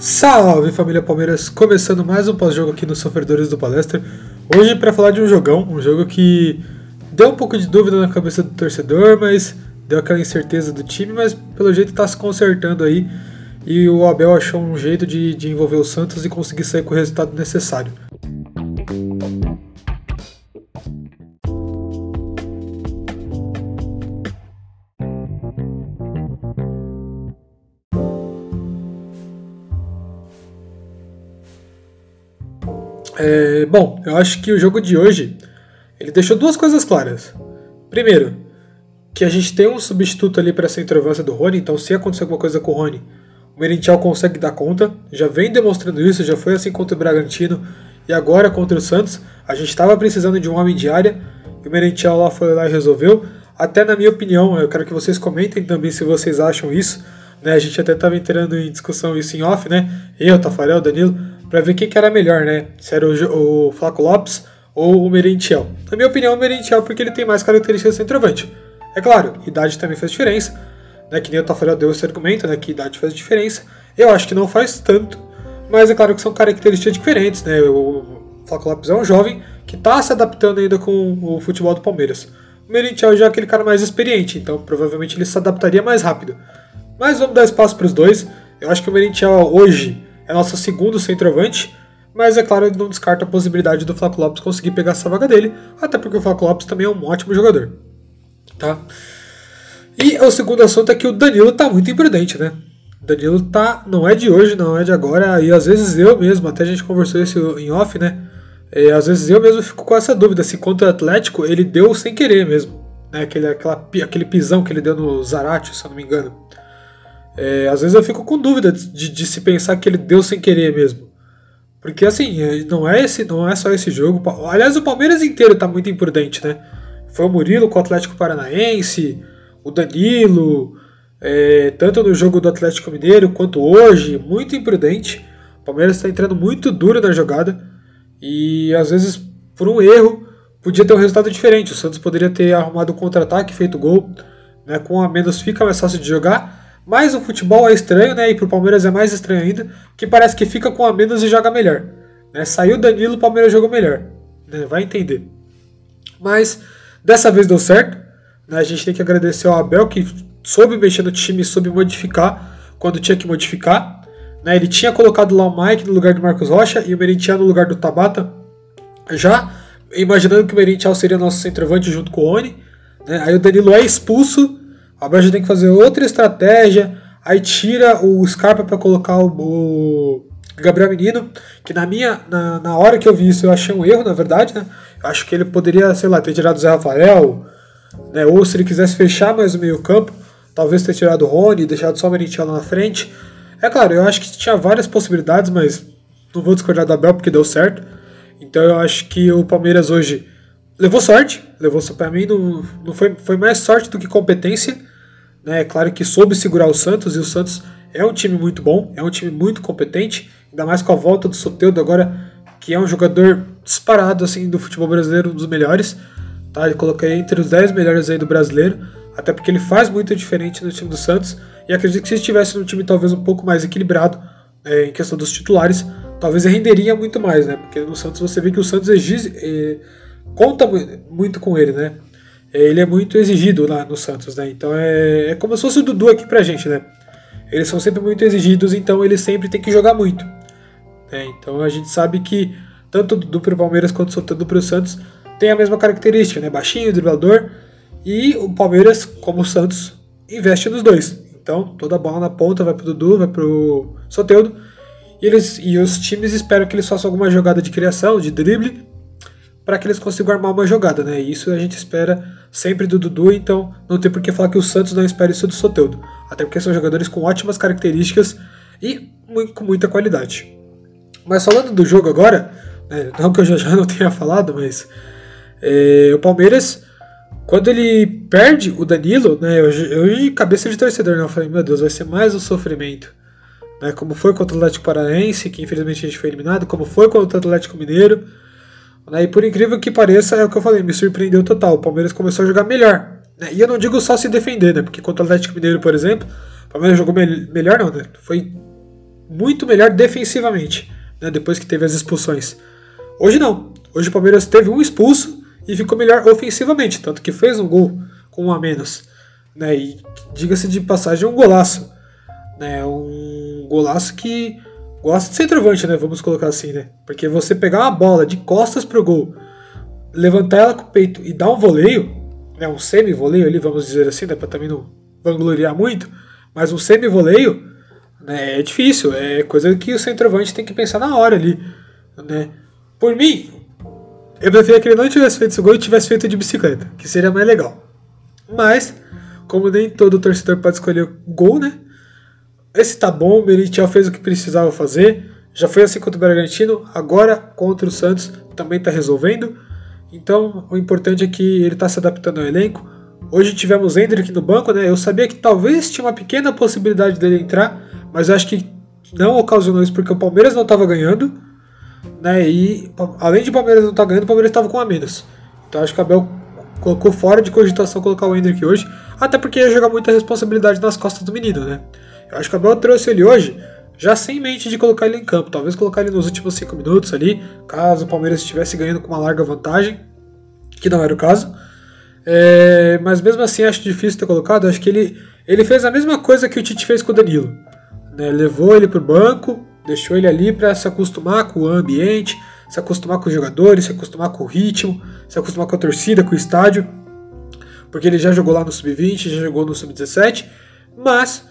Salve família Palmeiras, começando mais um pós-jogo aqui nos Sofredores do Palestra. Hoje para falar de um jogão, um jogo que deu um pouco de dúvida na cabeça do torcedor, mas deu aquela incerteza do time, mas pelo jeito está se consertando aí. E o Abel achou um jeito de, de envolver o Santos e conseguir sair com o resultado necessário. É, bom, eu acho que o jogo de hoje ele deixou duas coisas claras. Primeiro, que a gente tem um substituto ali para essa centroavância do Rony, então se acontecer alguma coisa com o Rony, o Merentiel consegue dar conta, já vem demonstrando isso, já foi assim contra o Bragantino e agora contra o Santos. A gente estava precisando de um homem de área e o Merentiel lá foi lá e resolveu. Até na minha opinião, eu quero que vocês comentem também se vocês acham isso. Né? A gente até estava entrando em discussão isso em off, né? Eu, Tafarel, Danilo para ver quem que era melhor, né? Se era o, o Flaco Lopes ou o Merentiel. Na minha opinião, o Merentiel porque ele tem mais características de centroavante. É claro, idade também faz diferença, né? Que nem o Tafarel deu esse argumento, né? Que idade faz diferença. Eu acho que não faz tanto, mas é claro que são características diferentes, né? O Flaco Lopes é um jovem que está se adaptando ainda com o futebol do Palmeiras. O Merentiel já é aquele cara mais experiente, então provavelmente ele se adaptaria mais rápido. Mas vamos dar espaço para os dois. Eu acho que o Merentiel hoje é nosso segundo centroavante, mas é claro, ele não descarta a possibilidade do Flaco Lopes conseguir pegar essa vaga dele, até porque o Flaco Lopes também é um ótimo jogador. Tá? E o segundo assunto é que o Danilo tá muito imprudente, né? O Danilo tá, não é de hoje, não é de agora, e às vezes eu mesmo, até a gente conversou isso em off, né? E às vezes eu mesmo fico com essa dúvida se contra o Atlético ele deu sem querer mesmo. Né? Aquele, aquela, aquele pisão que ele deu no Zarate, se eu não me engano. É, às vezes eu fico com dúvida de, de, se pensar que ele deu sem querer mesmo. Porque assim, é, não é esse, não é só esse jogo. Aliás, o Palmeiras inteiro tá muito imprudente, né? Foi o Murilo com o Atlético Paranaense, o Danilo, é, tanto no jogo do Atlético Mineiro quanto hoje, muito imprudente. O Palmeiras está entrando muito duro na jogada e às vezes por um erro podia ter um resultado diferente. O Santos poderia ter arrumado o contra-ataque, feito gol, né? Com a menos fica mais fácil de jogar. Mas o futebol é estranho, né? E pro Palmeiras é mais estranho ainda, que parece que fica com a menos e joga melhor. Né? Saiu Danilo, o Palmeiras jogou melhor. Né? Vai entender. Mas dessa vez deu certo. Né? A gente tem que agradecer ao Abel que soube mexer no time, soube modificar quando tinha que modificar. Né? Ele tinha colocado lá o Mike no lugar do Marcos Rocha e o Merentiel no lugar do Tabata. Já imaginando que o Merentiel seria nosso centroavante junto com o Oni. Né? Aí o Danilo é expulso a Bahia tem que fazer outra estratégia, aí tira o Scarpa para colocar o, o, Gabriel Menino, que na minha na, na hora que eu vi isso eu achei um erro, na verdade, né? Eu acho que ele poderia, sei lá, ter tirado o Zé Rafael, né? Ou se ele quisesse fechar mais o meio-campo, talvez ter tirado o Rony, deixado só o Merentiel lá na frente. É claro, eu acho que tinha várias possibilidades, mas não vou discordar do Abel porque deu certo. Então eu acho que o Palmeiras hoje levou sorte, levou para mim não, não foi, foi mais sorte do que competência. Né? É claro que soube segurar o Santos e o Santos é um time muito bom, é um time muito competente, ainda mais com a volta do Soteldo agora, que é um jogador disparado assim do futebol brasileiro, um dos melhores. Tá? Eu coloquei entre os 10 melhores aí do brasileiro, até porque ele faz muito diferente no time do Santos. E acredito que se estivesse num time talvez um pouco mais equilibrado é, em questão dos titulares, talvez renderia muito mais, né? Porque no Santos você vê que o Santos exige, é, conta muito com ele, né? Ele é muito exigido lá no Santos, né? Então é, é como se fosse o Dudu aqui pra gente, né? Eles são sempre muito exigidos, então eles sempre têm que jogar muito. Né? Então a gente sabe que tanto o Dudu pro Palmeiras quanto o Soteldo pro Santos tem a mesma característica, né? Baixinho, driblador. E o Palmeiras, como o Santos, investe nos dois. Então toda a bola na ponta vai pro Dudu, vai pro Soteldo. E, eles, e os times esperam que eles façam alguma jogada de criação, de drible, para que eles consigam armar uma jogada, né? E isso a gente espera sempre do Dudu, então não tem por que falar que o Santos não espera isso do Soteudo. Até porque são jogadores com ótimas características e com muita qualidade. Mas falando do jogo agora, né, não que eu já, já não tenha falado, mas é, o Palmeiras, quando ele perde o Danilo, né, eu, eu de cabeça de torcedor, né, eu falei, meu Deus, vai ser mais um sofrimento. Né, como foi contra o Atlético Paranaense, que infelizmente a gente foi eliminado, como foi contra o Atlético Mineiro. Né? E por incrível que pareça, é o que eu falei, me surpreendeu total. O Palmeiras começou a jogar melhor. Né? E eu não digo só se defender, né? Porque contra o Atlético Mineiro, por exemplo, o Palmeiras jogou me melhor, não, né? Foi muito melhor defensivamente, né, depois que teve as expulsões. Hoje não. Hoje o Palmeiras teve um expulso e ficou melhor ofensivamente, tanto que fez um gol com um a menos. Né, e diga-se de passagem, um golaço. Né, um golaço que gosta de centroavante, né? Vamos colocar assim, né? Porque você pegar uma bola de costas pro gol, levantar ela com o peito e dar um voleio, né? Um semi-voleio ali, vamos dizer assim, né? Pra também não vangloriar muito, mas um semi-voleio né, é difícil, é coisa que o centroavante tem que pensar na hora ali, né? Por mim, eu preferia que ele não tivesse feito esse gol e tivesse feito de bicicleta, que seria mais legal. Mas, como nem todo torcedor pode escolher gol, né? Esse tá bom, o Meritiel fez o que precisava fazer. Já foi assim contra o Bragantino, agora contra o Santos também está resolvendo. Então o importante é que ele está se adaptando ao elenco. Hoje tivemos Hendrick no banco, né? Eu sabia que talvez tinha uma pequena possibilidade dele entrar, mas acho que não ocasionou isso porque o Palmeiras não estava ganhando, né? E além de o Palmeiras não estar tá ganhando, o Palmeiras estava com a menos. Então acho que o Abel colocou fora de cogitação colocar o Hendrick hoje, até porque ia jogar muita responsabilidade nas costas do menino, né? Eu acho que o Abel trouxe ele hoje já sem mente de colocar ele em campo. Talvez colocar ele nos últimos 5 minutos ali, caso o Palmeiras estivesse ganhando com uma larga vantagem, que não era o caso. É, mas mesmo assim acho difícil ter colocado. Acho que ele, ele fez a mesma coisa que o Tite fez com o Danilo. Né? Levou ele para o banco, deixou ele ali para se acostumar com o ambiente, se acostumar com os jogadores, se acostumar com o ritmo, se acostumar com a torcida, com o estádio. Porque ele já jogou lá no Sub-20, já jogou no Sub-17, mas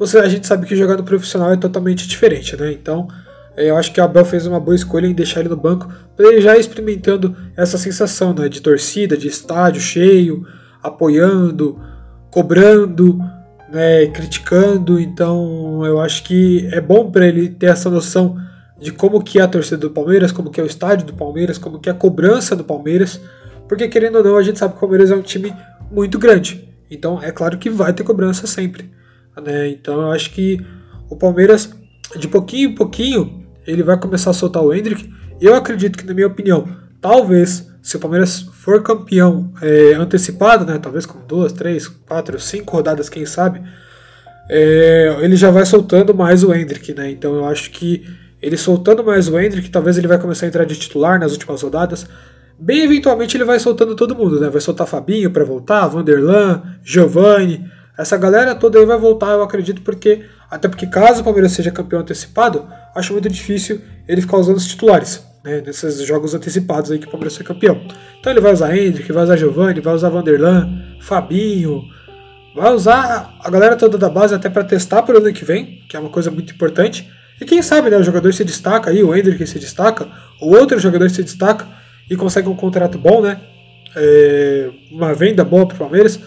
você, a gente sabe que jogar no profissional é totalmente diferente, né? Então, é, eu acho que o Abel fez uma boa escolha em deixar ele no banco, para ele já experimentando essa sensação né, de torcida, de estádio cheio, apoiando, cobrando, né, criticando. Então, eu acho que é bom para ele ter essa noção de como que é a torcida do Palmeiras, como que é o estádio do Palmeiras, como que é a cobrança do Palmeiras, porque querendo ou não, a gente sabe que o Palmeiras é um time muito grande. Então, é claro que vai ter cobrança sempre. Né? Então eu acho que o Palmeiras, de pouquinho em pouquinho, ele vai começar a soltar o Hendrick. Eu acredito que, na minha opinião, talvez, se o Palmeiras for campeão é, antecipado, né, talvez com duas, três, quatro, cinco rodadas, quem sabe, é, ele já vai soltando mais o Hendrick. Né? Então eu acho que ele soltando mais o Hendrick, talvez ele vai começar a entrar de titular nas últimas rodadas. Bem eventualmente ele vai soltando todo mundo, né? Vai soltar Fabinho para voltar, Vanderlan, Giovanni. Essa galera toda aí vai voltar, eu acredito, porque até porque caso o Palmeiras seja campeão antecipado, acho muito difícil ele ficar usando os titulares, né, nesses jogos antecipados aí que o Palmeiras foi campeão. Então ele vai usar Hendrick, vai usar Giovanni, vai usar Vanderlan, Fabinho, vai usar a galera toda da base até para testar para o ano que vem, que é uma coisa muito importante. E quem sabe, né, o jogador se destaca aí, o Hendrick se destaca, o outro jogador se destaca e consegue um contrato bom, né? É, uma venda boa para o Palmeiras.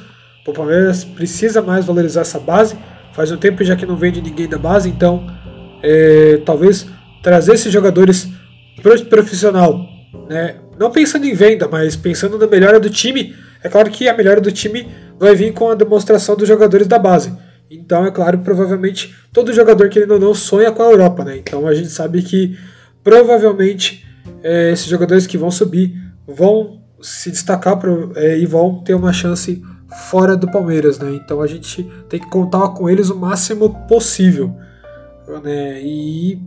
O Palmeiras precisa mais valorizar essa base. Faz um tempo já que não vende ninguém da base, então é, talvez trazer esses jogadores para o profissional, né? não pensando em venda, mas pensando na melhora do time. É claro que a melhora do time vai vir com a demonstração dos jogadores da base. Então, é claro, provavelmente todo jogador que ele não sonha com a Europa, né? Então a gente sabe que provavelmente é, esses jogadores que vão subir vão se destacar pro, é, e vão ter uma chance fora do Palmeiras, né? Então a gente tem que contar com eles o máximo possível, né? E,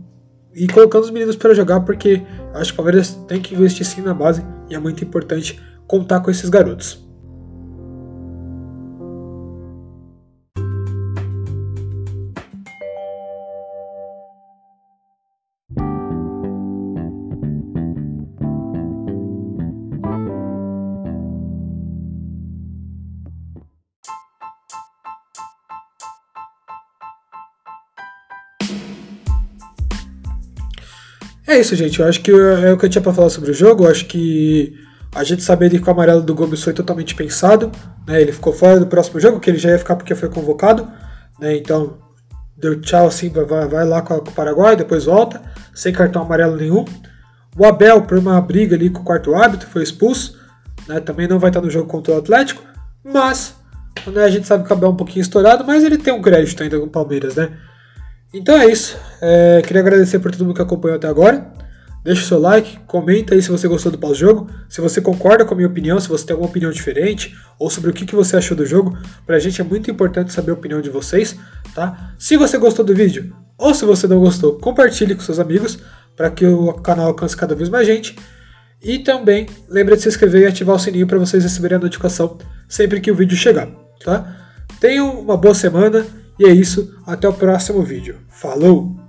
e colocando os meninos para jogar, porque acho que o Palmeiras tem que investir sim na base e é muito importante contar com esses garotos. É isso, gente. Eu acho que é o que eu tinha para falar sobre o jogo. Eu acho que a gente sabia que o amarelo do Gomes foi totalmente pensado. Né? Ele ficou fora do próximo jogo, que ele já ia ficar porque foi convocado. Né? Então, deu tchau assim, vai, vai lá com, o Paraguai, depois volta, sem cartão amarelo nenhum. O Abel, por uma briga ali com o quarto árbitro, foi expulso. Né? Também não vai estar no jogo contra o Atlético. Mas, né, a gente sabe que o Abel é um pouquinho estourado, mas ele tem um crédito ainda com o Palmeiras, né? Então é isso. É, queria agradecer por todo mundo que acompanhou até agora. Deixa o seu like, comenta aí se você gostou do pós-jogo, se você concorda com a minha opinião, se você tem alguma opinião diferente, ou sobre o que, que você achou do jogo. Pra gente é muito importante saber a opinião de vocês, tá? Se você gostou do vídeo, Ou se você não gostou, compartilhe com seus amigos para que o canal alcance cada vez mais gente. E também lembre de se inscrever e ativar o sininho para vocês receberem a notificação sempre que o vídeo chegar, tá? Tenham uma boa semana e é isso, até o próximo vídeo. Falou!